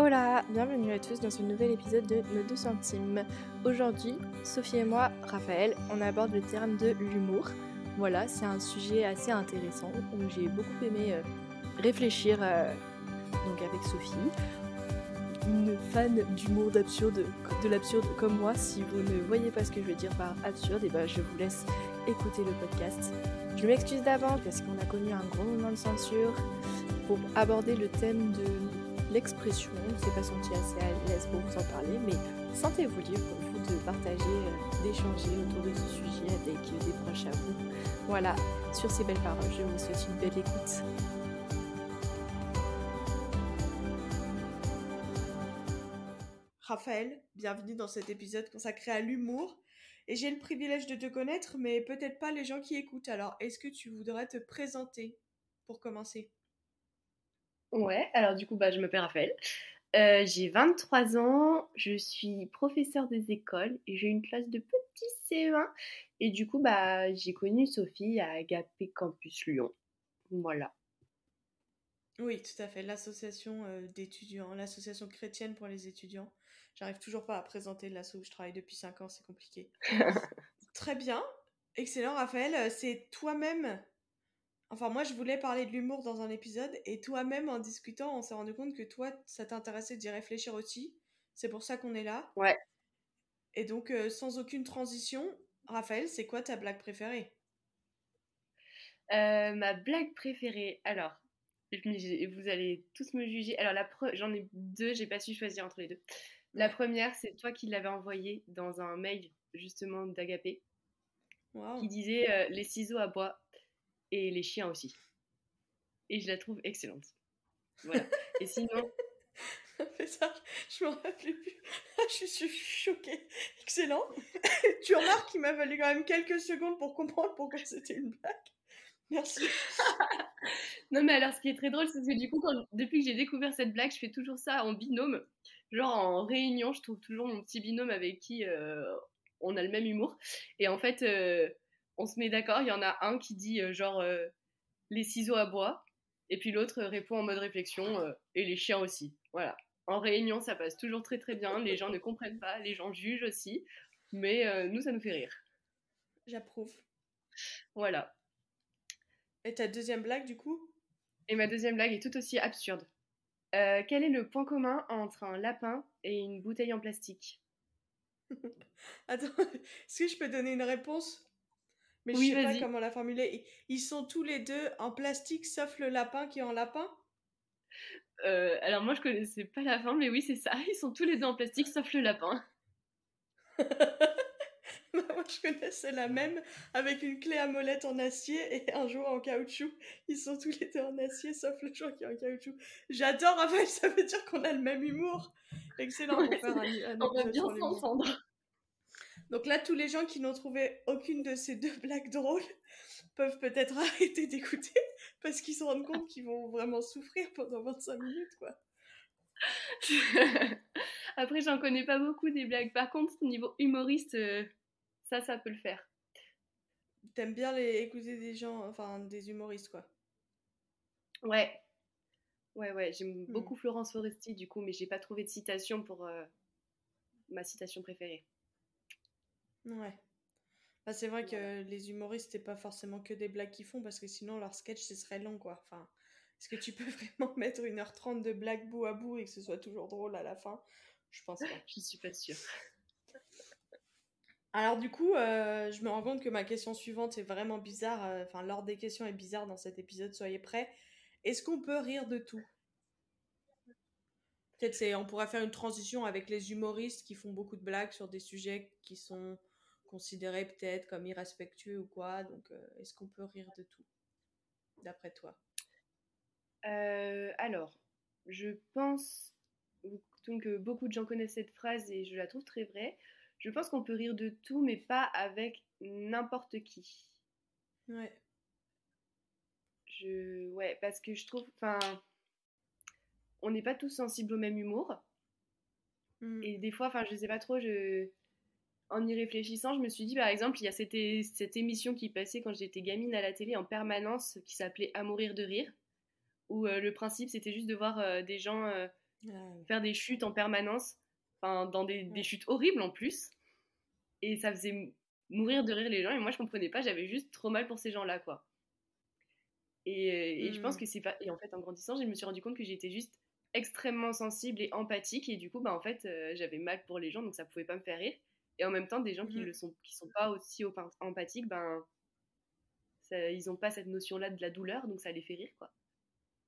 Hola, bienvenue à tous dans ce nouvel épisode de Nos 2 centimes. Aujourd'hui, Sophie et moi, Raphaël, on aborde le terme de l'humour. Voilà, c'est un sujet assez intéressant où j'ai beaucoup aimé euh, réfléchir euh, donc avec Sophie. Une fan d'humour, d'absurde, de l'absurde comme moi, si vous ne voyez pas ce que je veux dire par absurde, et ben je vous laisse écouter le podcast. Je m'excuse d'avance parce qu'on a connu un gros moment de censure pour aborder le thème de l'expression. On ne s'est pas senti assez à l'aise pour vous en parler, mais sentez-vous libre vous de partager, euh, d'échanger autour de ce sujet avec des proches à vous. Voilà, sur ces belles paroles, je vous souhaite une belle écoute. Raphaël, bienvenue dans cet épisode consacré à l'humour. Et j'ai le privilège de te connaître, mais peut-être pas les gens qui écoutent. Alors, est-ce que tu voudrais te présenter pour commencer? Ouais, alors du coup, bah, je m'appelle Raphaël. Euh, j'ai 23 ans, je suis professeur des écoles et j'ai une classe de petits CE1. Et du coup, bah, j'ai connu Sophie à Agapé Campus Lyon. Voilà. Oui, tout à fait. L'association euh, d'étudiants, l'association chrétienne pour les étudiants. J'arrive toujours pas à présenter l'asso où je travaille depuis 5 ans, c'est compliqué. Très bien. Excellent, Raphaël. Euh, c'est toi-même Enfin, moi, je voulais parler de l'humour dans un épisode, et toi-même, en discutant, on s'est rendu compte que toi, ça t'intéressait d'y réfléchir aussi. C'est pour ça qu'on est là. Ouais. Et donc, euh, sans aucune transition, Raphaël, c'est quoi ta blague préférée? Euh, Ma blague préférée, alors, vous allez tous me juger. Alors, la j'en ai deux, j'ai pas su choisir entre les deux. La première, c'est toi qui l'avais envoyé dans un mail, justement, d'Agapé, qui disait euh, les ciseaux à bois et les chiens aussi. Et je la trouve excellente. Voilà. Et sinon. ça, je m'en rappelle plus. je suis choquée. Excellent. tu remarques qu'il m'a fallu quand même quelques secondes pour comprendre pourquoi c'était une blague. Merci. non, mais alors, ce qui est très drôle, c'est que du coup, depuis que j'ai découvert cette blague, je fais toujours ça en binôme. Genre en réunion, je trouve toujours mon petit binôme avec qui euh, on a le même humour. Et en fait, euh, on se met d'accord. Il y en a un qui dit euh, genre euh, les ciseaux à bois, et puis l'autre répond en mode réflexion euh, et les chiens aussi. Voilà. En réunion, ça passe toujours très très bien. Les gens ne comprennent pas, les gens jugent aussi, mais nous, ça nous fait rire. J'approuve. Voilà. Et ta deuxième blague, du coup? Et ma deuxième blague est tout aussi absurde. quel est le point commun entre un lapin et une bouteille en plastique? Attends, est-ce que je peux donner une réponse? Mais je sais pas comment la formuler. Ils sont tous les deux en plastique, sauf le lapin qui est en lapin? Euh, Alors moi, je connaissais pas la fin, mais oui, c'est ça. Ils sont tous les deux en plastique, sauf le lapin. Bah, moi, je connaissais la même avec une clé à molette en acier et un jour en caoutchouc. Ils sont tous les deux en acier, sauf le jour qui est en caoutchouc. J'adore, Raphaël, ça veut dire qu'on a le même humour. Excellent, faire un, on va bien s'entendre. Donc là, tous les gens qui n'ont trouvé aucune de ces deux blagues drôles peuvent peut-être arrêter d'écouter parce qu'ils se rendent compte qu'ils vont vraiment souffrir pendant 25 minutes, quoi. Après, j'en connais pas beaucoup des blagues. Par contre, au niveau humoriste, euh, ça, ça peut le faire. T'aimes bien les écouter des gens, enfin des humoristes, quoi. Ouais. Ouais, ouais, j'aime hmm. beaucoup Florence Foresti, du coup, mais j'ai pas trouvé de citation pour euh, ma citation préférée. Ouais. Bah, c'est vrai que les humoristes, c'est pas forcément que des blagues qu'ils font, parce que sinon leur sketch, ce serait long, quoi. Enfin, est-ce que tu peux vraiment mettre 1h30 de blagues bout à bout et que ce soit toujours drôle à la fin? Je pense pas. Je suis pas sûre. Alors du coup, euh, je me rends compte que ma question suivante est vraiment bizarre. Euh, enfin, l'ordre des questions est bizarre dans cet épisode. Soyez prêts. Est-ce qu'on peut rire de tout? Peut-être on pourrait faire une transition avec les humoristes qui font beaucoup de blagues sur des sujets qui sont considéré peut-être comme irrespectueux ou quoi. Donc, euh, est-ce qu'on peut rire de tout, d'après toi? Euh, Alors, je pense que beaucoup de gens connaissent cette phrase et je la trouve très vraie. Je pense qu'on peut rire de tout, mais pas avec n'importe qui. Ouais. Je, ouais, parce que je trouve, enfin, on n'est pas tous sensibles au même humour. Hmm. Et des fois, enfin, je sais pas trop, je, en y réfléchissant, je me suis dit, par exemple, il y a cette, cette émission qui passait quand j'étais gamine à la télé en permanence qui s'appelait À mourir de rire, où euh, le principe c'était juste de voir euh, des gens euh, faire des chutes en permanence, enfin dans des, des, chutes horribles en plus. Et ça faisait mourir de rire les gens. Et moi, je comprenais pas, j'avais juste trop mal pour ces gens-là, quoi. Et, et je pense mmh. que c'est pas. Et en fait, en grandissant, je me suis rendu compte que j'étais juste extrêmement sensible et empathique. Et du coup, bah, en fait, j'avais mal pour les gens, donc ça pouvait pas me faire rire. Et en même temps, des gens qui mmh. le sont, qui sont pas aussi empathiques, ben, ça, ils ont pas cette notion-là de la douleur, donc ça les fait rire, quoi.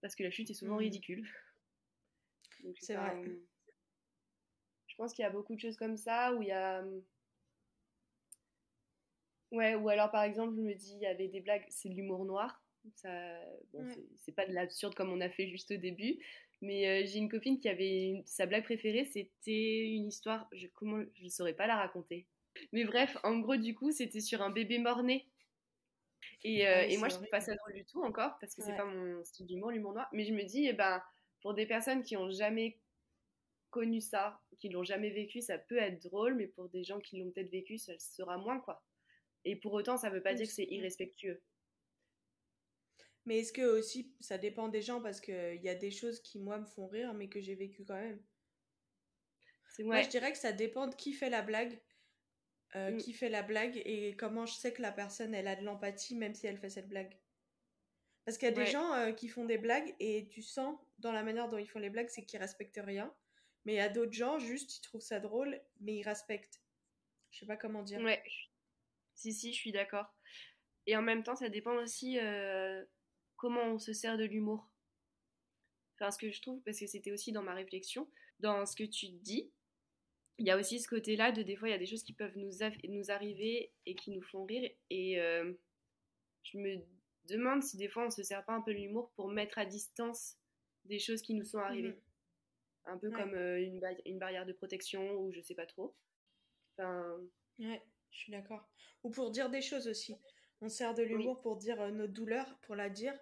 Parce que la chute est souvent mmh. ridicule. C'est vrai. Je pense qu'il y a beaucoup de choses comme ça où il y a. Ouais, ou alors par exemple, je me dis, il y avait des blagues, c'est de l'humour noir. Ça, bon, c'est pas de l'absurde comme on a fait juste au début, mais euh, j'ai une copine qui avait sa blague préférée, c'était une histoire, je, comment, je saurais pas la raconter. Mais bref, en gros, du coup, c'était sur un bébé mort-né. Et, euh, et moi, je trouve pas ça drôle du tout encore, parce que c'est pas mon style d'humour, l'humour noir. Mais je me dis, eh ben, pour des personnes qui ont jamais connu ça, qui l'ont jamais vécu, ça peut être drôle, mais pour des gens qui l'ont peut-être vécu, ça sera moins, quoi. Et pour autant, ça veut pas dire que c'est irrespectueux. Mais est-ce que aussi, ça dépend des gens parce qu'il y a des choses qui, moi, me font rire, mais que j'ai vécu quand même. Moi, je dirais que ça dépend de qui fait la blague. Euh, mm. Qui fait la blague et comment je sais que la personne, elle a de l'empathie, même si elle fait cette blague. Parce qu'il y a des gens euh, qui font des blagues et tu sens dans la manière dont ils font les blagues, c'est qu'ils respectent rien. Mais il y a d'autres gens, juste, ils trouvent ça drôle, mais ils respectent. Je sais pas comment dire. Ouais. Si, si, je suis d'accord. Et en même temps, ça dépend aussi euh, comment on se sert de l'humour. Enfin, ce que je trouve, parce que c'était aussi dans ma réflexion, dans ce que tu dis, il y a aussi ce côté-là de des fois, il y a des choses qui peuvent nous, nous arriver et qui nous font rire. Et euh, je me demande si des fois, on se sert pas un peu de l'humour pour mettre à distance des choses qui nous sont arrivées. Mhm. Un peu comme euh, une, une, barrière de protection ou je sais pas trop. Enfin... Ouais, je suis d'accord. Ou pour dire des choses aussi. On sert de l'humour pour dire euh, notre douleur, pour la dire,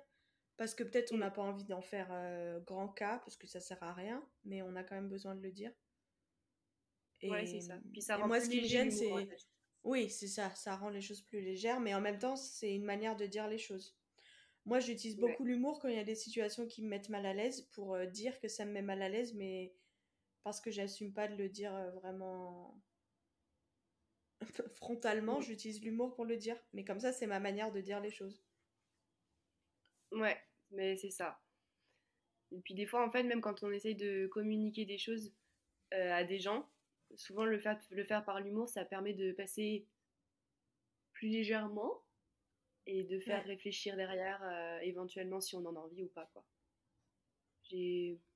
parce que peut-être on n'a pas envie d'en faire euh, grand cas, parce que ça sert à rien, mais on a quand même besoin de le dire. Et, c'est ça. Puis ça rend moi, ce qui me gêne, c'est. Oui, c'est ça, ça rend les choses plus légères, mais en même temps, c'est une manière de dire les choses. Moi, j'utilise beaucoup l'humour quand il y a des situations qui me mettent mal à l'aise pour euh, dire que ça me met mal à l'aise, mais parce que j'assume pas de le dire euh, vraiment frontalement, j'utilise l'humour pour le dire. Mais comme ça, c'est ma manière de dire les choses. Ouais, mais c'est ça. Et puis des fois, en fait, même quand on essaye de communiquer des choses euh, à des gens, souvent le faire, le faire par l'humour, ça permet de passer plus légèrement et de faire réfléchir derrière, euh, éventuellement, si on en a envie ou pas. quoi.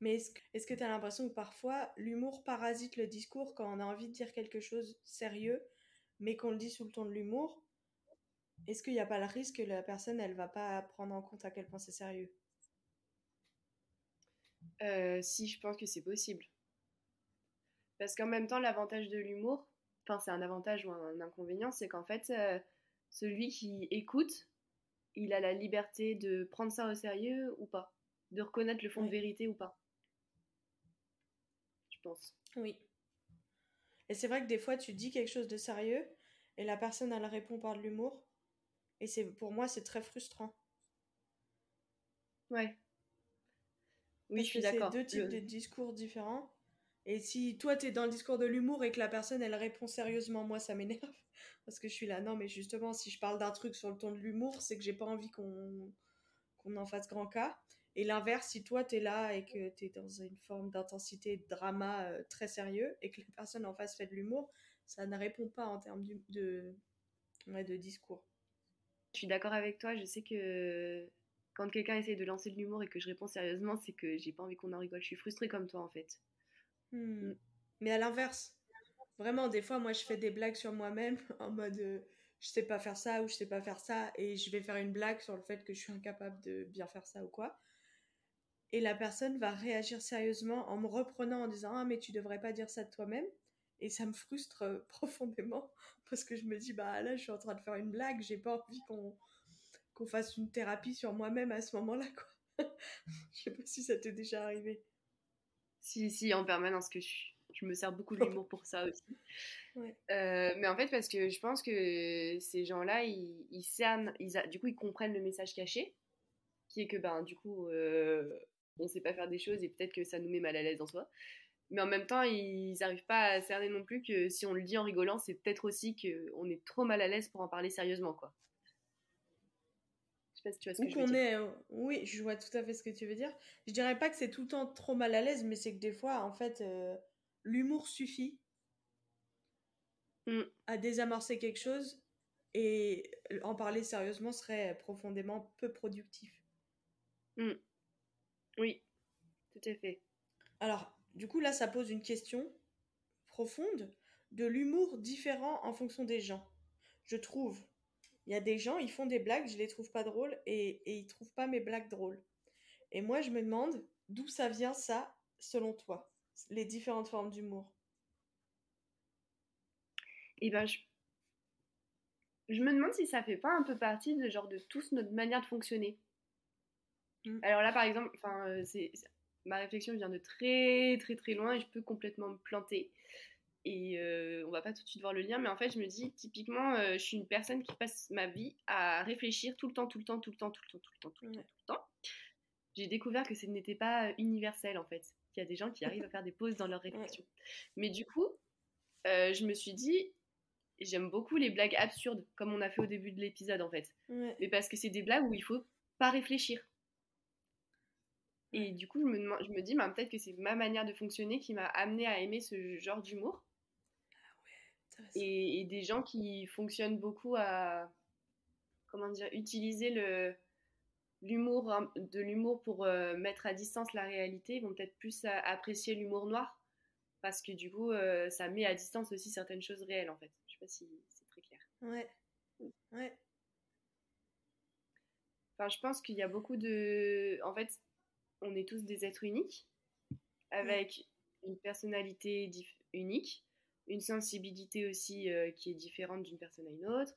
Mais est-ce que tu as l'impression que parfois l'humour parasite le discours quand on a envie de dire quelque chose sérieux, mais qu'on le dit sous le ton de l'humour? Est-ce qu'il n'y a pas le risque que la personne, elle va pas prendre en compte à quel point c'est sérieux? Euh, Si, je pense que c'est possible. Parce qu'en même temps, l'avantage de l'humour, enfin c'est un avantage ou un inconvénient, c'est qu'en fait, euh, celui qui écoute, il a la liberté de prendre ça au sérieux ou pas, de reconnaître le fond de vérité ou pas? Je pense. Oui. Et c'est vrai que des fois, tu dis quelque chose de sérieux et la personne, elle répond par de l'humour. Et c'est pour moi, c'est très frustrant. Ouais. Oui, je suis d'accord. C'est deux types de discours différents. Et si toi, tu es dans le discours de l'humour et que la personne, elle répond sérieusement, moi, ça m'énerve. Parce que je suis là, non, mais justement, si je parle d'un truc sur le ton de l'humour, c'est que j'ai pas envie qu'on qu'on en fasse grand cas. Et l'inverse, si toi, tu es là et que tu es dans une forme d'intensité, de drama euh, très sérieux et que la personne en face fait de l'humour, ça ne répond pas en termes de, de, de discours. Je suis d'accord avec toi. Je sais que quand quelqu'un essaie de lancer de l'humour et que je réponds sérieusement, c'est que j'ai pas envie qu'on en rigole. Je suis frustrée comme toi, en fait. Hmm. Mm. Mais à l'inverse, vraiment, des fois, moi, je fais des blagues sur moi-même en mode euh, je sais pas faire ça ou je sais pas faire ça et je vais faire une blague sur le fait que je suis incapable de bien faire ça ou quoi. Et la personne va réagir sérieusement en me reprenant en disant Ah, mais tu devrais pas dire ça de toi-même. Et ça me frustre euh, profondément parce que je me dis Bah là, je suis en train de faire une blague, j'ai pas envie qu'on qu'on fasse une thérapie sur moi-même à ce moment-là, quoi. je sais pas si ça t'est déjà arrivé. Si, si, en permanence que je, je me sers beaucoup de l'humour pour ça aussi. Euh, mais en fait, parce que je pense que ces gens-là, ils, ils cernent, ils du coup, ils comprennent le message caché, qui est que, ben, du coup, euh, on sait pas faire des choses et peut-être que ça nous met mal à l'aise en soi. Mais en même temps, ils n'arrivent pas à cerner non plus que si on le dit en rigolant, c'est peut-être aussi qu'on est trop mal à l'aise pour en parler sérieusement, quoi. Je sais pas si tu vois ce que je veux dire. Est, euh, oui, je vois tout à fait ce que tu veux dire. Je dirais pas que c'est tout le temps trop mal à l'aise, mais c'est que des fois, en fait, euh, l'humour suffit mm. à désamorcer quelque chose et en parler sérieusement serait profondément peu productif. Mm. Oui, tout à fait. Alors, du coup, là, ça pose une question profonde de l'humour différent en fonction des gens. Je trouve. Il y a des gens, ils font des blagues, je les trouve pas drôles et, et ils trouvent pas mes blagues drôles. Et moi, je me demande d'où ça vient ça, selon toi, les différentes formes d'humour? Eh ben, je... je me demande si ça fait pas un peu partie de genre de tous notre manière de fonctionner. Mm. Alors là, par exemple, enfin, euh, c'est ma réflexion vient de très très très loin et je peux complètement me planter. Et euh, on va pas tout de suite voir le lien, mais en fait, je me dis, typiquement, euh, je suis une personne qui passe ma vie à réfléchir tout le temps, tout le temps, tout le temps, tout le temps, tout le temps, tout le temps, tout le temps. J'ai découvert que ce n'était pas universel, en fait. Qu'il y a des gens qui arrivent à faire des pauses dans leur réflexion. Mais du coup, je me suis dit, j'aime beaucoup les blagues absurdes, comme on a fait au début de l'épisode, en fait. Mais parce que c'est des blagues où il faut pas réfléchir. Et du coup, je me, je me dis, bah, peut-être que c'est ma manière de fonctionner qui m'a amené à aimer ce genre d'humour. Ah ouais, et, et, des gens qui fonctionnent beaucoup à, comment dire, utiliser le l'humour hein, de l'humour pour euh, mettre à distance la réalité vont peut-être plus apprécier l'humour noir. Parce que du coup euh, ça met à distance aussi certaines choses réelles en fait. Je sais pas si c'est très clair. Ouais. Ouais. Enfin je pense qu'il y a beaucoup de en fait on est tous des êtres uniques, avec une personnalité unique, une sensibilité aussi euh, qui est différente d'une personne à une autre.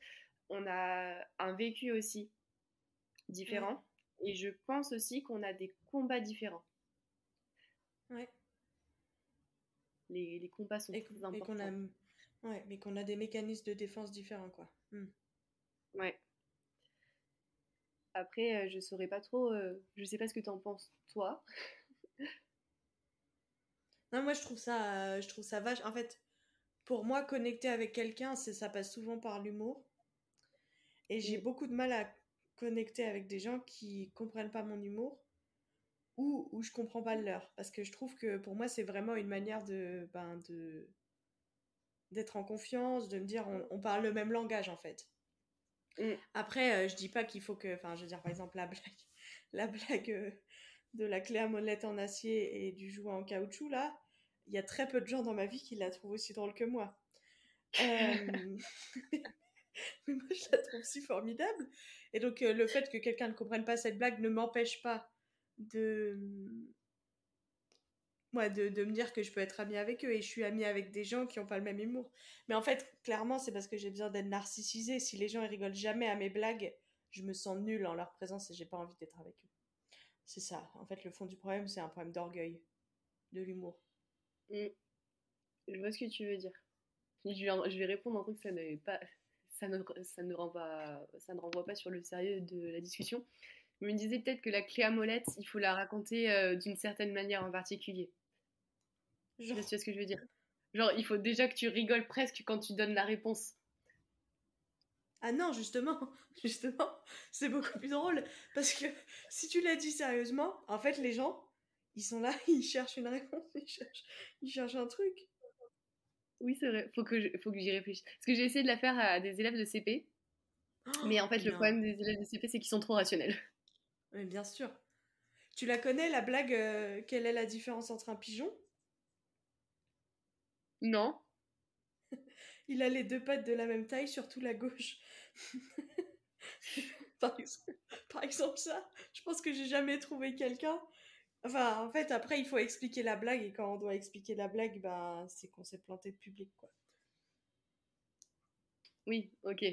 On a un vécu aussi différent. Et je pense aussi qu'on a des combats différents. Ouais. Les, combats sont et, importants. a, ouais, mais qu'on a des mécanismes de défense différents, quoi. Hmm. Ouais. Après, euh, je saurais pas trop. Euh, je sais pas ce que tu en penses, toi. non, moi, je trouve ça, je trouve ça vache. En fait, pour moi, connecter avec quelqu'un, ça passe souvent par l'humour. Et j'ai beaucoup de mal à connecter avec des gens qui comprennent pas mon humour ou où je comprends pas le leur. Parce que je trouve que pour moi, c'est vraiment une manière de, ben, de d'être en confiance, de me dire on parle le même langage en fait. Mm. Après, euh, je dis pas qu'il faut que. Enfin, je veux dire, par exemple, la blague, la blague euh, de la clé à molette en acier et du jouet en caoutchouc, là, il y a très peu de gens dans ma vie qui la trouvent aussi drôle que moi. Euh, mais moi, je la trouve si formidable. Et donc, le fait que quelqu'un ne comprenne pas cette blague ne m'empêche pas de de, me dire que je peux être amie avec eux et je suis amie avec des gens qui n'ont pas le même humour. Mais en fait, clairement, c'est parce que j'ai besoin d'être narcissisée. Si les gens ils rigolent jamais à mes blagues, je me sens nulle en leur présence et j'ai pas envie d'être avec eux. C'est ça. En fait, le fond du problème, c'est un problème d'orgueil, de l'humour. Mm. Je vois ce que tu veux dire. Je vais répondre un truc, ça pas, ça ne, ça ne ça ne renvoie pas sur le sérieux de la discussion. Je me disais peut-être que la clé à molette, il faut la raconter euh, d'une certaine manière en particulier. Genre... Tu vois ce que je veux dire? Genre, il faut déjà que tu rigoles presque quand tu donnes la réponse. Ah non, justement, justement, c'est beaucoup plus drôle. Parce que si tu l'as dit sérieusement, en fait, les gens, ils sont là, ils cherchent une réponse, ils cherchent, ils cherchent un truc. Oui, c'est vrai, faut que, faut que j'y réfléchisse. Parce que j'ai essayé de la faire à des élèves de CP. mais en fait, le problème des élèves de CP, c'est qu'ils sont trop rationnels. Mais bien sûr. Tu la connais, la blague euh, Quelle est la différence entre un pigeon? Non. Il a les deux pattes de la même taille, surtout la gauche. par, exemple, ça, je pense que j'ai jamais trouvé quelqu'un. Enfin, en fait, après, il faut expliquer la blague, et quand on doit expliquer la blague, ben, c'est qu'on s'est planté de public, quoi. Oui, ok.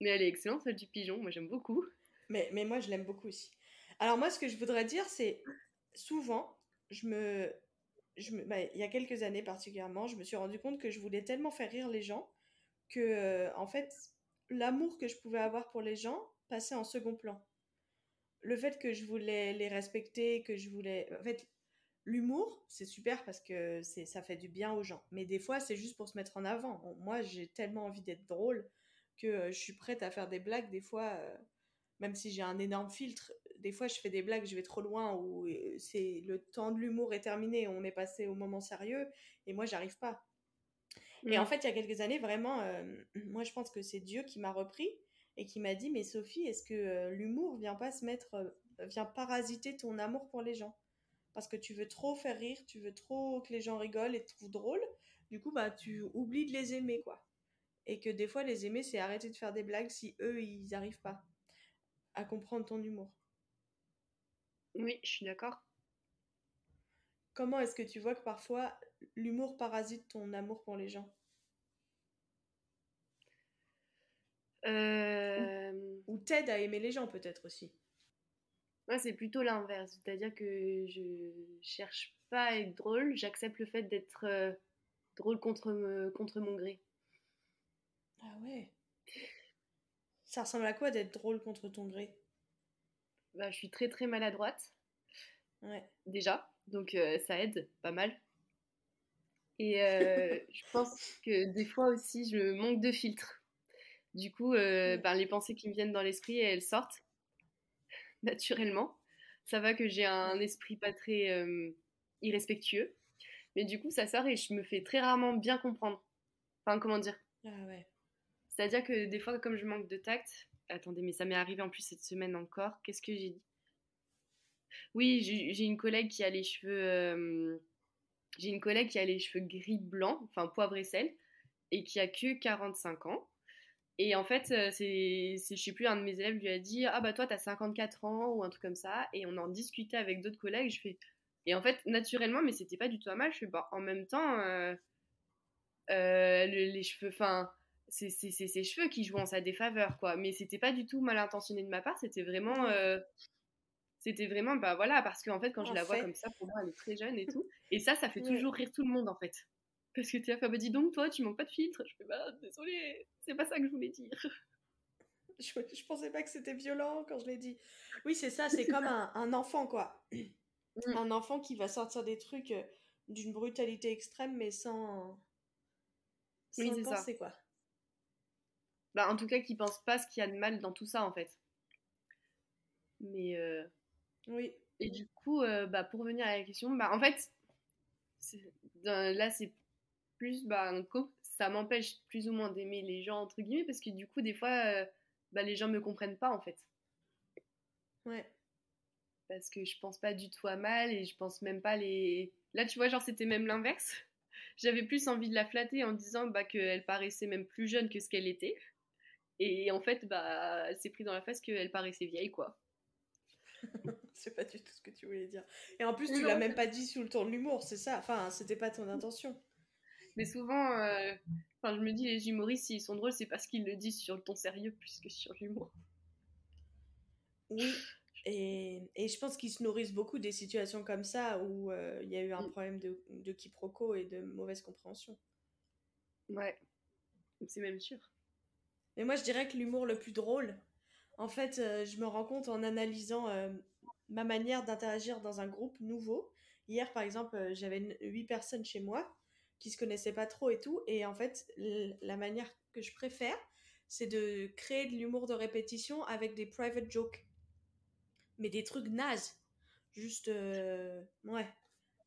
Mais elle est excellente, celle du pigeon, moi j'aime beaucoup. Mais, mais moi, je l'aime beaucoup aussi. Alors, moi, ce que je voudrais dire, c'est souvent, je me, bah, il y a quelques années particulièrement, je me suis rendu compte que je voulais tellement faire rire les gens que, euh, en fait, l'amour que je pouvais avoir pour les gens passait en second plan. le fait que je voulais les respecter, que je voulais. En fait, l'humour, c'est super parce que c'est ça fait du bien aux gens. Mais des fois, c'est juste pour se mettre en avant. Moi, j'ai tellement envie d'être drôle que euh, je suis prête à faire des blagues. Des fois, euh, même si j'ai un énorme filtre, des fois, je fais des blagues, je vais trop loin ou euh, c'est le temps de l'humour est terminé, on est passé au moment sérieux et moi, j'arrive pas. Et en mm. fait, il y a quelques années, vraiment, moi, je pense que c'est Dieu qui m'a repris et qui m'a dit, mais Sophie, est-ce que l'humour vient pas se mettre, vient parasiter ton amour pour les gens? Parce que tu veux trop faire rire, tu veux trop que les gens rigolent et te trouvent drôle. Du coup, bah, tu oublies de les aimer, quoi. Et que des fois, les aimer, c'est arrêter de faire des blagues si eux, ils n'arrivent pas à comprendre ton humour. Oui, je suis d'accord. Comment est-ce que tu vois que parfois l'humour parasite ton amour pour les gens? Euh... Ou, ou t'aide à aimer les gens peut-être aussi moi, c'est plutôt l'inverse. C'est-à-dire que je cherche pas à être drôle, j'accepte le fait d'être euh, drôle contre, contre mon gré. Ah ouais? Ça ressemble à quoi d'être drôle contre ton gré? Bah, Je suis très très maladroite. Ouais. Déjà, donc euh, ça aide pas mal. Et euh, je pense que des fois aussi, je manque de filtre. Du coup, ben, les pensées qui me viennent dans l'esprit, elles sortent. naturellement. Ça va que j'ai un esprit pas très euh, irrespectueux. Mais du coup, ça sort et je me fais très rarement bien comprendre. Enfin, comment dire? Ah ouais. C'est-à-dire que des fois, comme je manque de tact. Attendez, mais ça m'est arrivé en plus cette semaine encore. Qu'est-ce que j'ai dit? Oui, j'ai une collègue qui a les cheveux. Euh, j'ai une collègue qui a les cheveux gris blancs, enfin poivre et sel, et qui a que 45 ans. Et en fait, euh, c'est, je sais plus, un de mes élèves lui a dit Ah bah toi, t'as 54 ans ou un truc comme ça. Et on en discutait avec d'autres collègues. Je fais. Et en fait, naturellement, mais c'était pas du tout à mal. Je fais Bah en même temps, euh, les cheveux. Enfin, c'est ses cheveux qui jouent en sa défaveur, quoi. Mais c'était pas du tout mal intentionné de ma part. C'était vraiment. c'était vraiment, bah voilà, parce qu'en fait, quand je la vois comme ça, pour moi, elle est très jeune et tout. Et ça, ça fait toujours rire tout le monde, en fait. Parce que tu as fait, bah dis donc, toi, tu manques pas de filtre. Je fais, bah désolé, c'est pas ça que je voulais dire. Je, je pensais pas que c'était violent quand je l'ai dit. Oui, c'est ça, c'est comme un, enfant, quoi. Mm. Un enfant qui va sortir des trucs euh, d'une brutalité extrême, mais sans. sans oui, penser, ça. quoi. Bah, en tout cas, qui pense pas ce qu'il y a de mal dans tout ça, en fait. Mais. Euh... Oui. Et du coup, euh, bah, pour revenir à la question, bah, en fait, là, c'est plus, bah, ça m'empêche plus ou moins d'aimer les gens, entre guillemets, parce que du coup, des fois, euh, bah, les gens me comprennent pas, en fait. Ouais. Parce que je pense pas du tout à mal et je pense même pas les. Là, tu vois, genre, c'était même l'inverse. J'avais plus envie de la flatter en disant bah, qu'elle paraissait même plus jeune que ce qu'elle était. Et en fait, bah, elle s'est pris dans la face qu'elle paraissait vieille, quoi. c'est pas du tout ce que tu voulais dire. Et en plus, tu l'as même pas dit sous le ton de l'humour, c'est ça Enfin, c'était pas ton intention. Mais souvent, euh, enfin, je me dis, les humoristes, s'ils sont drôles, c'est parce qu'ils le disent sur le ton sérieux plus que sur l'humour. Oui, et, et, je pense qu'ils se nourrissent beaucoup des situations comme ça où euh, il y a eu un mm. problème de, de quiproquo et de mauvaise compréhension. Ouais, c'est même sûr. Mais moi, je dirais que l'humour le plus drôle, en fait, euh, je me rends compte en analysant ma manière d'interagir dans un groupe nouveau. Hier, par exemple, j'avais huit personnes chez moi qui se connaissaient pas trop et tout. Et en fait, la manière que je préfère, c'est de créer de l'humour de répétition avec des private jokes. Mais des trucs nazes. Juste, euh, ouais.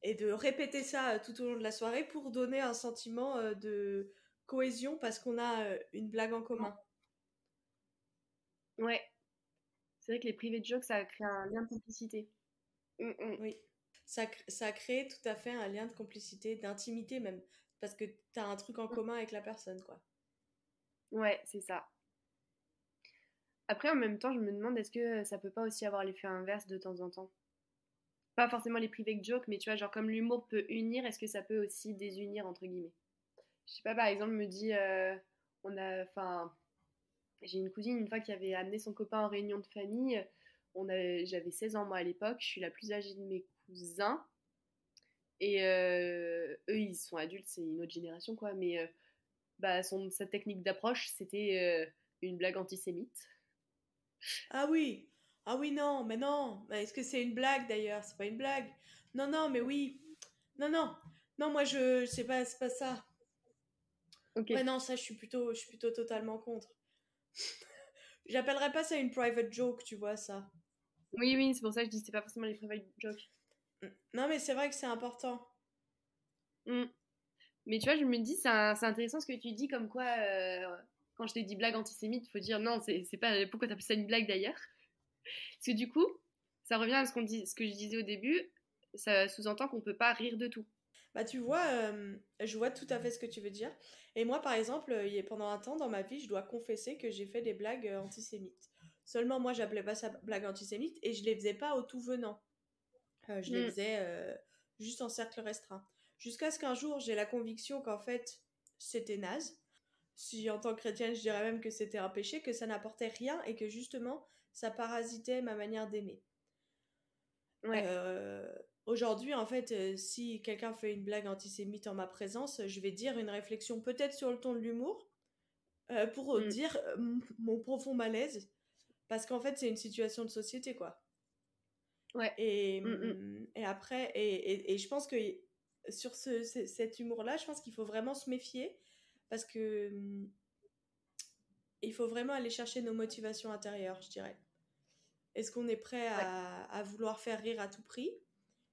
Et de répéter ça tout au long de la soirée pour donner un sentiment euh, de cohésion parce qu'on a euh, une blague en commun. Ouais. C'est vrai que les private jokes, ça crée un lien de complicité. Mm, mm. Oui ça, ça crée tout à fait un lien de complicité, d'intimité même, parce que tu as un truc en commun avec la personne, quoi. Ouais, c'est ça. Après, en même temps, je me demande est-ce que ça peut pas aussi avoir l'effet inverse de temps en temps? Pas forcément les private jokes, mais tu vois, genre comme l'humour peut unir, est-ce que ça peut aussi désunir, entre guillemets? Je sais pas, par exemple, me dit, euh, on a, enfin, j'ai une cousine une fois qui avait amené son copain en réunion de famille. On j'avais 16 ans moi à l'époque, je suis la plus âgée de mes cousins. Et euh, eux, ils sont adultes, c'est une autre génération, quoi. Mais euh, bah, son, sa technique d'approche, c'était une blague antisémite. Ah oui Ah oui, non, mais non. Est-ce que c'est une blague d'ailleurs? C'est pas une blague. Non, non, mais oui. Non, non. Non, moi, je sais pas, c'est pas ça. Ok. Ouais, non, ça, je suis plutôt, je suis plutôt totalement contre. J'appellerais pas ça une private joke, tu vois, ça. Oui, oui, c'est pour ça que je dis c'est pas forcément les private jokes. Non, mais c'est vrai que c'est important. Mm. Mais tu vois, je me dis, c'est intéressant ce que tu dis, comme quoi, euh, quand je t'ai dit blague antisémite, il faut dire non, c'est pas. Pourquoi t'appelles ça une blague d'ailleurs? Parce que du coup, ça revient à ce, qu'on dit, ce que je disais au début, ça sous-entend qu'on peut pas rire de tout. Bah, tu vois, euh, je vois tout à fait ce que tu veux dire. Et moi, par exemple, pendant un temps dans ma vie, je dois confesser que j'ai fait des blagues euh, antisémites. Seulement, moi, j'appelais pas ça blague antisémite et je les faisais pas au tout venant. je les mm. faisais juste en cercle restreint. Jusqu'à ce qu'un jour, j'ai la conviction qu'en fait, c'était naze. Si en tant que chrétienne, je dirais même que c'était un péché, que ça n'apportait rien et que justement, ça parasitait ma manière d'aimer. Euh, aujourd'hui, en fait, euh, si quelqu'un fait une blague antisémite en ma présence, je vais dire une réflexion peut-être sur le ton de l'humour euh, pour mm. dire mon profond malaise. Parce qu'en fait, c'est une situation de société, quoi. Ouais. Et, mm, mm. et après, et, et, je pense que sur ce, cet humour-là, je pense qu'il faut vraiment se méfier parce que il faut vraiment aller chercher nos motivations intérieures, je dirais. Est-ce qu'on est prêt à, vouloir faire rire à tout prix?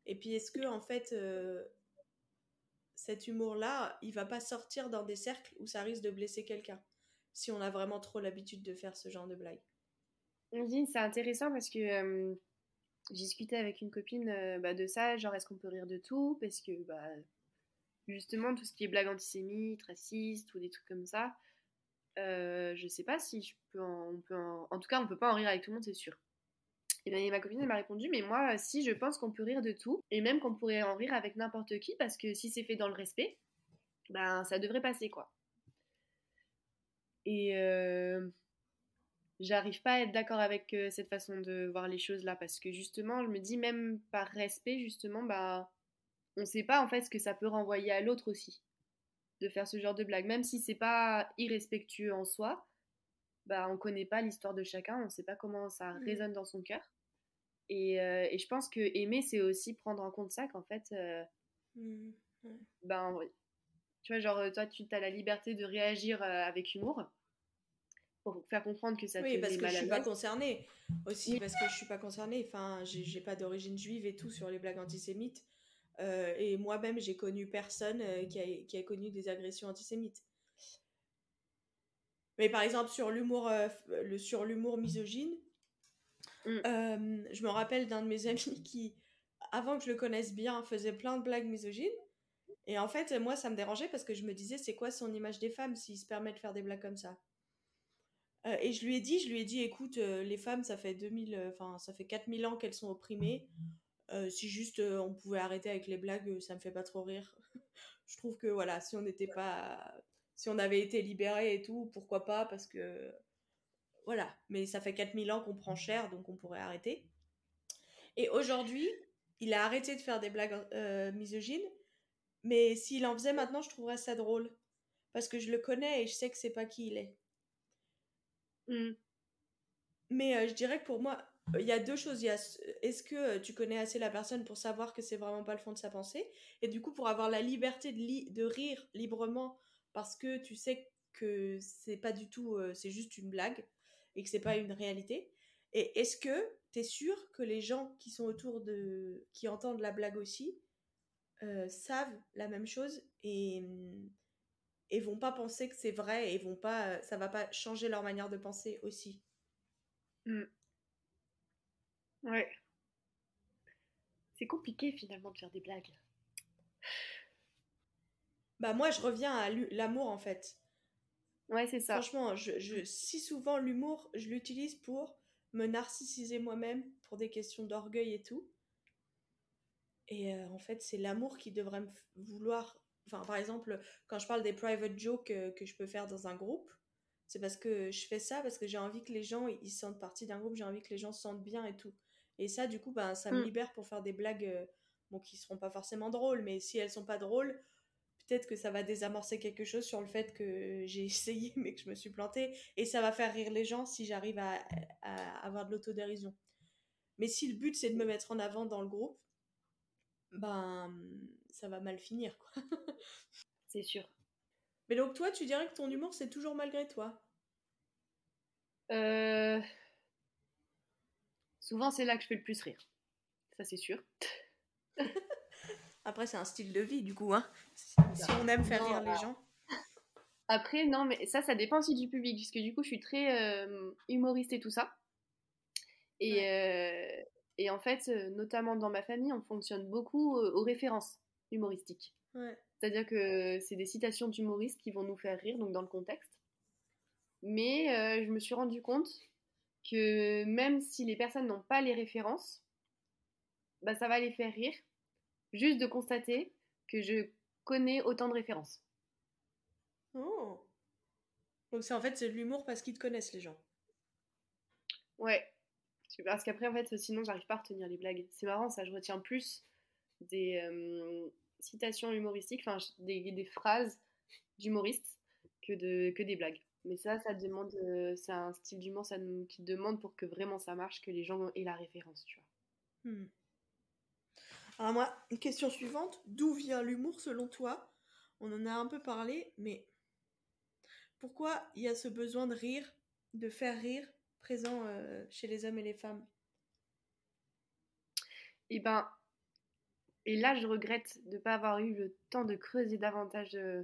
Et puis est-ce que en fait euh, cet humour-là, il va pas sortir dans des cercles où ça risque de blesser quelqu'un si on a vraiment trop l'habitude de faire ce genre de blague. C'est intéressant parce que hum, discutais avec une copine bah, de ça, genre est-ce qu'on peut rire de tout? Parce que bah, justement, tout ce qui est blague antisémite, raciste ou des trucs comme ça, je sais pas si je peux en, on peut en, tout cas, on peut pas en rire avec tout le monde, c'est sûr. Et bien, ma copine, m'a répondu, mais moi, si, je pense qu'on peut rire de tout, et même qu'on pourrait en rire avec n'importe qui, parce que si c'est fait dans le respect, ben, ça devrait passer, quoi. Et euh, j'arrive pas à être d'accord avec euh, cette façon de voir les choses là parce que justement je me dis même par respect justement bah on sait pas en fait ce que ça peut renvoyer à l'autre aussi de faire ce genre de blague même si c'est pas irrespectueux en soi bah on connaît pas l'histoire de chacun on sait pas comment ça mmh. résonne dans son cœur. Et, euh, et, je pense que aimer c'est aussi prendre en compte ça qu'en fait euh, mmh, ben tu vois genre toi tu as la liberté de réagir avec humour pour faire comprendre que ça oui, parce que je suis pas concernée aussi parce que je suis pas concernée. Enfin j'ai pas d'origine juive et tout sur les blagues antisémites. Euh, et moi-même j'ai connu personne euh, qui, a, qui, a, connu des agressions antisémites mais par exemple sur l'humour euh, le sur l'humour misogyne mm. je me rappelle d'un de mes amis qui avant que je le connaisse bien faisait plein de blagues misogynes et en fait moi ça me dérangeait parce que je me disais c'est quoi son image des femmes s'il se permet de faire des blagues comme ça? Euh, et je lui ai dit, je lui ai dit, écoute, euh, les femmes, ça fait 2000, euh, enfin, ça fait 4000 ans qu'elles sont opprimées. si juste on pouvait arrêter avec les blagues, ça me fait pas trop rire. je trouve que voilà, si on n'était pas, si on avait été libérés et tout, pourquoi pas, parce que voilà. Mais ça fait 4000 ans qu'on prend cher, donc on pourrait arrêter. Et aujourd'hui, il a arrêté de faire des blagues misogynes, mais s'il en faisait maintenant, je trouverais ça drôle. Parce que je le connais et je sais que c'est pas qui il est. Mmh. Mais euh, je dirais que pour moi, il y a deux choses. est-ce que euh, tu connais assez la personne pour savoir que c'est vraiment pas le fond de sa pensée? Et du coup, pour avoir la liberté de, de rire librement parce que tu sais que c'est pas du tout, euh, c'est juste une blague et que c'est pas une réalité. Et est-ce que tu es sûr que les gens qui sont autour de, qui entendent la blague aussi, savent la même chose et, mmh, et vont pas penser que c'est vrai et vont pas euh, ça va pas changer leur manière de penser aussi? Mm. Ouais. C'est compliqué finalement de faire des blagues. Bah moi je reviens à l'amour en fait. Ouais, c'est ça. Franchement, je, si souvent l'humour, je l'utilise pour me narcissiser moi-même pour des questions d'orgueil et tout. Et euh, en fait, c'est l'amour qui devrait me vouloir Enfin, par exemple, quand je parle des private jokes euh, que je peux faire dans un groupe, c'est parce que je fais ça parce que j'ai envie que les gens ils se sentent partie d'un groupe, j'ai envie que les gens se sentent bien et tout. Et ça, du coup, ben, ça me mm. libère pour faire des blagues euh, bon, qui seront pas forcément drôles, mais si elles sont pas drôles, peut-être que ça va désamorcer quelque chose sur le fait que j'ai essayé mais que je me suis plantée. Et ça va faire rire les gens si j'arrive à, avoir de l'autodérision. Mais si le but c'est de me mettre en avant dans le groupe, ben ça va mal finir quoi. c'est sûr. Mais donc toi, tu dirais que ton humour c'est toujours malgré toi? Euh... Souvent c'est là que je fais le plus rire. Ça c'est sûr. Après c'est un style de vie du coup hein. Si on aime faire rire les gens. Après, non, mais ça, ça dépend aussi du public, puisque du coup, je suis très euh, humoriste et tout ça. Et, euh, et en fait, euh, notamment dans ma famille, on fonctionne beaucoup aux références humoristiques. C'est-à-dire que c'est des citations d'humoristes qui vont nous faire rire, donc dans le contexte. Mais je me suis rendu compte que même si les personnes n'ont pas les références, bah, ça va les faire rire, juste de constater que je connais autant de références. Oh. Donc c'est en fait c'est de l'humour parce qu'ils te connaissent les gens. Ouais. Parce qu'après en fait sinon j'arrive pas à retenir les blagues. C'est marrant ça, je retiens plus des euh, citations humoristiques, enfin des, des phrases d'humoristes que, de, que des blagues. Mais ça, ça demande, euh, c'est un style d'humour ça, qui demande pour que vraiment ça marche, que les gens aient la référence, tu vois. Hmm. Alors moi, une question suivante, d'où vient l'humour selon toi? On en a un peu parlé, mais pourquoi il y a ce besoin de rire, de faire rire présent euh, chez les hommes et les femmes? Eh ben, et là je regrette de ne pas avoir eu le temps de creuser davantage euh,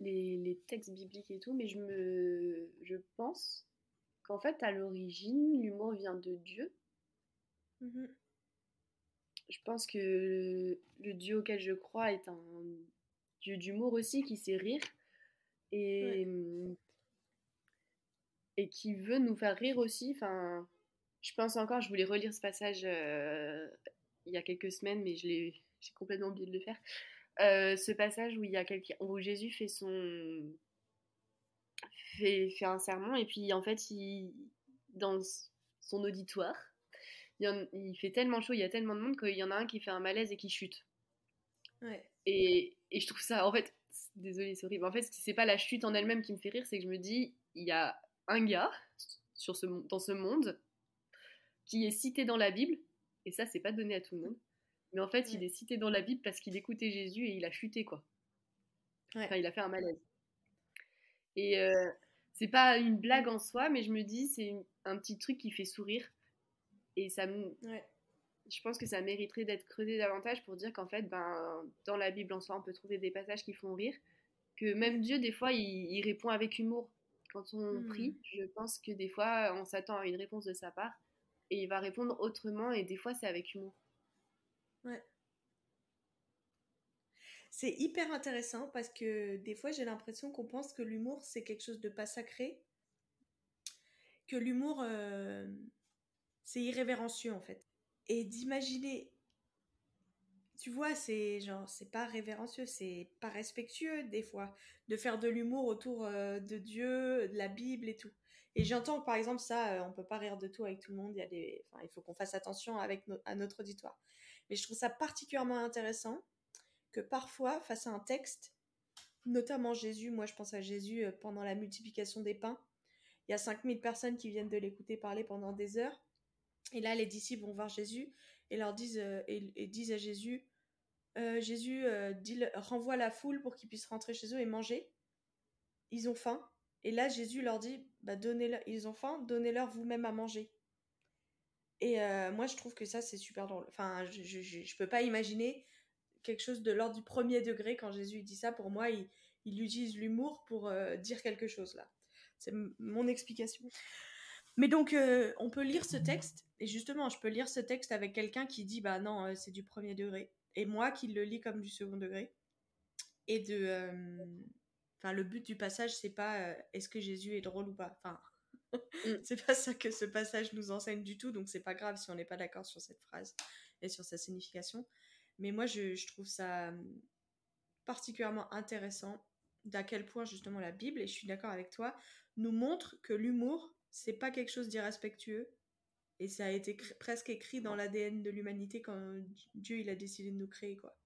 les, textes bibliques et tout, mais je me, je pense qu'en fait à l'origine l'humour vient de Dieu. Mm-hmm. Je pense que le Dieu auquel je crois est un Dieu d'humour aussi qui sait rire et, mmh, et qui veut nous faire rire aussi. Enfin, je pense encore, je voulais relire ce passage euh, il y a quelques semaines, mais je l'ai, j'ai complètement oublié de le faire. Euh, ce passage où il y a quelqu'un, où Jésus fait son fait, fait, un sermon et puis en fait il dans son auditoire il, il, fait tellement chaud il y a tellement de monde qu'il y en a un qui fait un malaise et qui chute ouais. et, et je trouve ça en fait désolée, c'est horrible. En fait, c'est pas la chute en elle-même qui me fait rire, c'est que je me dis, il y a un gars sur ce, dans ce monde qui est cité dans la Bible, et ça, c'est pas donné à tout le monde. Mais en fait, il est cité dans la Bible parce qu'il écoutait Jésus et il a chuté, quoi. Enfin, il a fait un malaise. Et euh, c'est pas une blague en soi, mais je me dis, c'est un petit truc qui fait sourire. Et ça me je pense que ça mériterait d'être creusé davantage pour dire qu'en fait, ben, dans la Bible en soi, on peut trouver des passages qui font rire, que même Dieu, des fois, il, répond avec humour. Quand on hmm. prie, je pense que des fois, on s'attend à une réponse de sa part, et il va répondre autrement, et des fois, c'est avec humour. Ouais. C'est hyper intéressant parce que des fois, j'ai l'impression qu'on pense que l'humour, c'est quelque chose de pas sacré, que l'humour, euh, c'est irrévérencieux en fait et d'imaginer tu vois, c'est genre, c'est pas révérencieux, c'est pas respectueux des fois de faire de l'humour autour euh, de Dieu, de la Bible et tout. Et j'entends par exemple ça, euh, on peut pas rire de tout avec tout le monde. Il y a des, il faut qu'on fasse attention avec à notre auditoire. Mais je trouve ça particulièrement intéressant que parfois, face à un texte, notamment Jésus, moi je pense à Jésus euh, pendant la multiplication des pains, il y a 5000 personnes qui viennent de l'écouter parler pendant des heures. Et là, les disciples vont voir Jésus et leur disent, euh, et, disent à Jésus, euh, Jésus euh, dit, renvoie la foule pour qu'ils puissent rentrer chez eux et manger. Ils ont faim. Et là, Jésus leur dit, bah, donnez-leur, ils ont faim, donnez-leur vous-même à manger. Et moi, je trouve que ça, c'est super drôle. Enfin, je, je, peux pas imaginer quelque chose de l'ordre du premier degré quand Jésus dit ça. Pour moi, il, il utilise l'humour pour dire quelque chose là. C'est mon explication. Mais donc, euh, on peut lire ce texte, et justement, je peux lire ce texte avec quelqu'un qui dit, bah non, euh, c'est du premier degré, et moi qui le lis comme du second degré. Et de. Euh, enfin, le but du passage, c'est pas est-ce que Jésus est drôle ou pas? Enfin, mm. c'est pas ça que ce passage nous enseigne du tout, donc c'est pas grave si on n'est pas d'accord sur cette phrase et sur sa signification. Mais moi, je, je trouve ça particulièrement intéressant d'à quel point justement la Bible, et je suis d'accord avec toi, nous montre que l'humour c'est pas quelque chose d'irrespectueux. Et ça a été presque écrit dans l'ADN de l'humanité quand Dieu il a décidé de nous créer, quoi.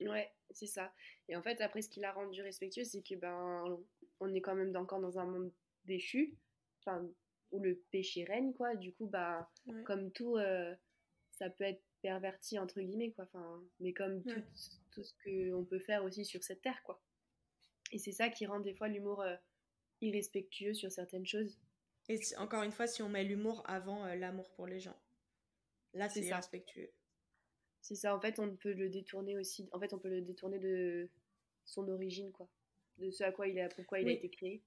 Ouais, c'est ça. Et en fait, après, ce qui l'a rendu respectueux, c'est que ben, on est quand même encore dans un monde déchu. Enfin, où le péché règne, quoi. Du coup, bah, comme tout, euh, ça peut être perverti, entre guillemets, quoi. Enfin, mais comme tout, tout, ce qu'on peut faire aussi sur cette terre, quoi. Et c'est ça qui rend des fois l'humour euh, irrespectueux sur certaines choses. Et encore une fois, si on met l'humour avant euh, l'amour pour les gens, là, c'est irrespectueux. C'est ça, en fait, on peut le détourner aussi. En fait, on peut le détourner de son origine, quoi. De ce à quoi il a, pourquoi il a été créé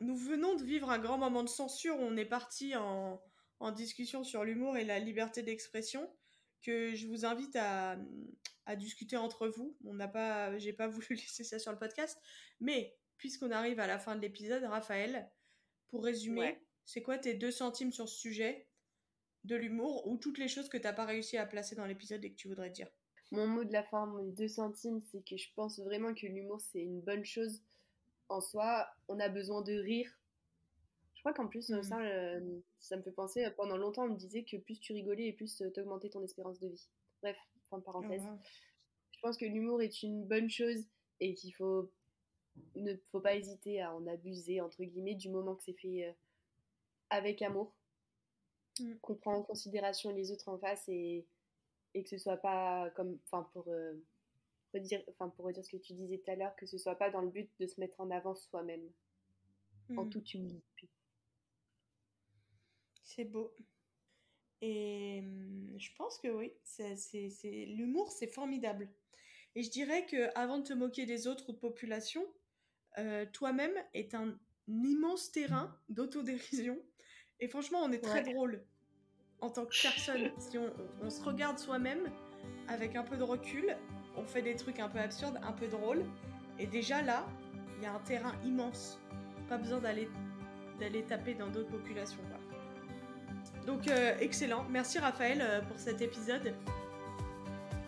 nous venons de vivre un grand moment de censure. On est parti en, discussion sur l'humour et la liberté d'expression que je vous invite à, discuter entre vous. On n'a pas, j'ai pas voulu laisser ça sur le podcast, mais puisqu'on arrive à la fin de l'épisode, Raphaël, pour résumer, c'est quoi tes deux centimes sur ce sujet de l'humour ou toutes les choses que tu n'as pas réussi à placer dans l'épisode et que tu voudrais dire? Mon mot de la fin, mon deux centimes, c'est que je pense vraiment que l'humour c'est une bonne chose en soi, on a besoin de rire. Je crois qu'en plus, mm. ça, euh, ça me fait penser, euh, pendant longtemps, on me disait que plus tu rigolais et plus euh, t'augmentais ton espérance de vie. Bref, fin de parenthèse. Oh, Je pense que l'humour est une bonne chose et qu'il faut ne faut pas hésiter à en abuser, entre guillemets, du moment que c'est fait avec amour, mm. qu'on prend en considération les autres en face et, et que ce soit pas comme, enfin, pour redire, enfin, pour redire ce que tu disais tout à l'heure, que ce soit pas dans le but de se mettre en avant soi-même, en hmm. toute humilité. C'est beau. Et hum, je pense que oui, l'humour, c'est formidable. Et je dirais que avant de te moquer des autres ou de population, euh, toi-même est un immense terrain d'autodérision. Et franchement, on est très drôle en tant que personne. si on, on se regarde soi-même avec un peu de recul, on fait des trucs un peu absurdes, un peu drôles. Et déjà là, il y a un terrain immense. Pas besoin d'aller d'aller taper dans d'autres populations. Donc euh, excellent. Merci Raphaël euh, pour cet épisode.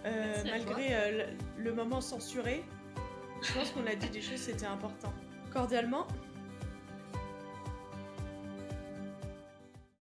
Euh, malgré le, moment censuré, je pense qu'on a dit des choses, c'était important. Cordialement,